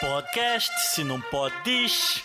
Podcast, se não pode, diz.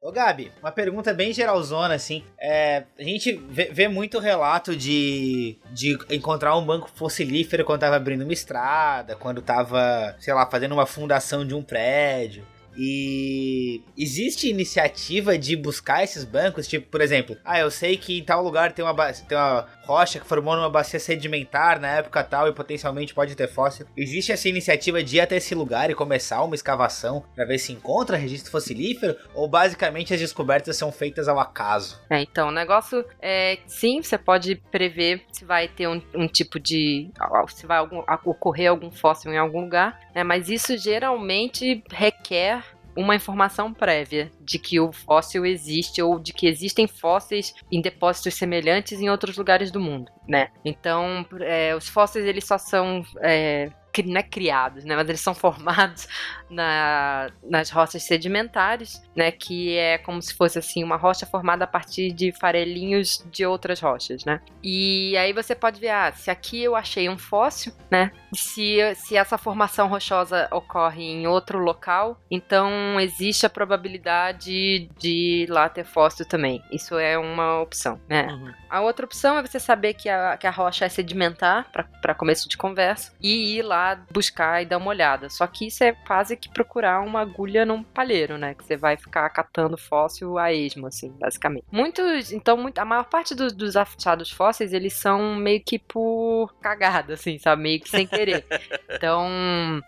Ô Gabi, uma pergunta bem geralzona, assim. É, a gente vê, vê, muito relato de, de encontrar um banco fossilífero quando tava abrindo uma estrada, quando tava, sei lá, fazendo uma fundação de um prédio. E existe iniciativa de buscar esses bancos? Tipo, por exemplo, ah, eu sei que em tal lugar tem uma, tem uma rocha que formou numa bacia sedimentar na época tal e potencialmente pode ter fóssil. Existe essa iniciativa de ir até esse lugar e começar uma escavação para ver se encontra registro fossilífero? Ou basicamente as descobertas são feitas ao acaso? É, então, o negócio é sim, você pode prever se vai ter um, um tipo de. se vai algum, ocorrer algum fóssil em algum lugar, né? Mas isso geralmente requer uma informação prévia de que o fóssil existe ou de que existem fósseis em depósitos semelhantes em outros lugares do mundo, né? Então, é, os fósseis eles só são é, não é criados, né, mas eles são formados na, nas rochas sedimentares, né, que é como se fosse assim uma rocha formada a partir de farelinhos de outras rochas, né? E aí você pode ver, ah, se aqui eu achei um fóssil, né? Se, se essa formação rochosa ocorre em outro local, então existe a probabilidade de lá ter fóssil também. Isso é uma opção, né? Uhum. A outra opção é você saber que a, que a rocha é sedimentar, para começo de conversa, e ir lá buscar e dar uma olhada. Só que isso é quase que procurar uma agulha num palheiro, né? Que você vai ficar catando fóssil a esmo, assim, basicamente. Muitos, então, muito, a maior parte do, dos achados fósseis, eles são meio que por cagada, assim, sabe? Meio que sem querer. então,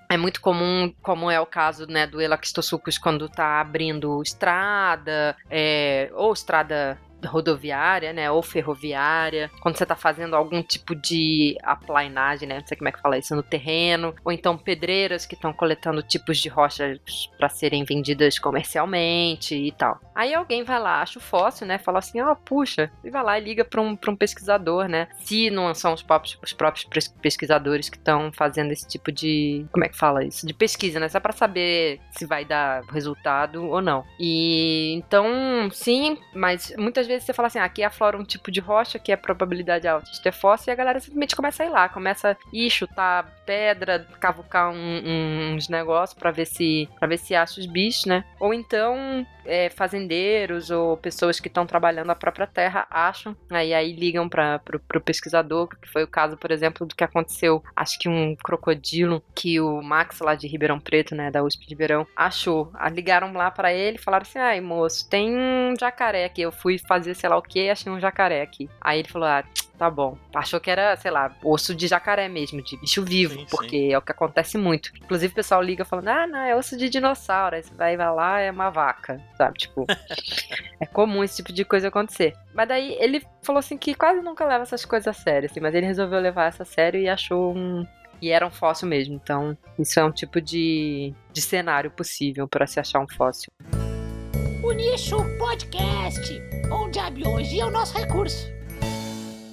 é muito comum, como é o caso, né, do Elaxistosuchus quando tá abrindo estrada, é, ou estrada rodoviária, né, ou ferroviária, quando você está fazendo algum tipo de aplainagem, né, não sei como é que fala isso, no terreno, ou então pedreiras que estão coletando tipos de rochas para serem vendidas comercialmente e tal. Aí alguém vai lá, acha o fóssil, né, fala assim, ó, oh, puxa, e vai lá e liga para um, um pesquisador, né, se não são os próprios, os próprios pesquisadores que estão fazendo esse tipo de, como é que fala isso, de pesquisa, né, só para saber se vai dar resultado ou não. E então, sim, mas muitas vezes você fala assim, ah, aqui aflora um tipo de rocha que é probabilidade alta de ter fóssil, e a galera simplesmente começa a ir lá, começa a ir chutar pedra, cavucar um, uns negócios para ver se para ver se acha os bichos, né? Ou então é, fazendeiros ou pessoas que estão trabalhando a própria terra acham, aí aí ligam para pro pesquisador, que foi o caso, por exemplo, do que aconteceu, acho que um crocodilo que o Max lá de Ribeirão Preto, né, da USP de Verão, achou. Ligaram lá para ele falaram assim: "Ai, moço, tem um jacaré aqui. Eu fui fazer sei lá o que achei um jacaré aqui". Aí ele falou: "Ah, Tá bom. Achou que era, sei lá, osso de jacaré mesmo, de bicho vivo, sim, porque sim. é o que acontece muito. Inclusive o pessoal liga falando, ah, não, é osso de dinossauro. Aí você vai, vai lá, é uma vaca, sabe? Tipo, é comum esse tipo de coisa acontecer. Mas daí ele falou assim que quase nunca leva essas coisas a sério, assim, mas ele resolveu levar essa a sério e achou um. E era um fóssil mesmo, então isso é um tipo de, de cenário possível para se achar um fóssil. O Nicho Podcast, onde a biologia é o nosso recurso.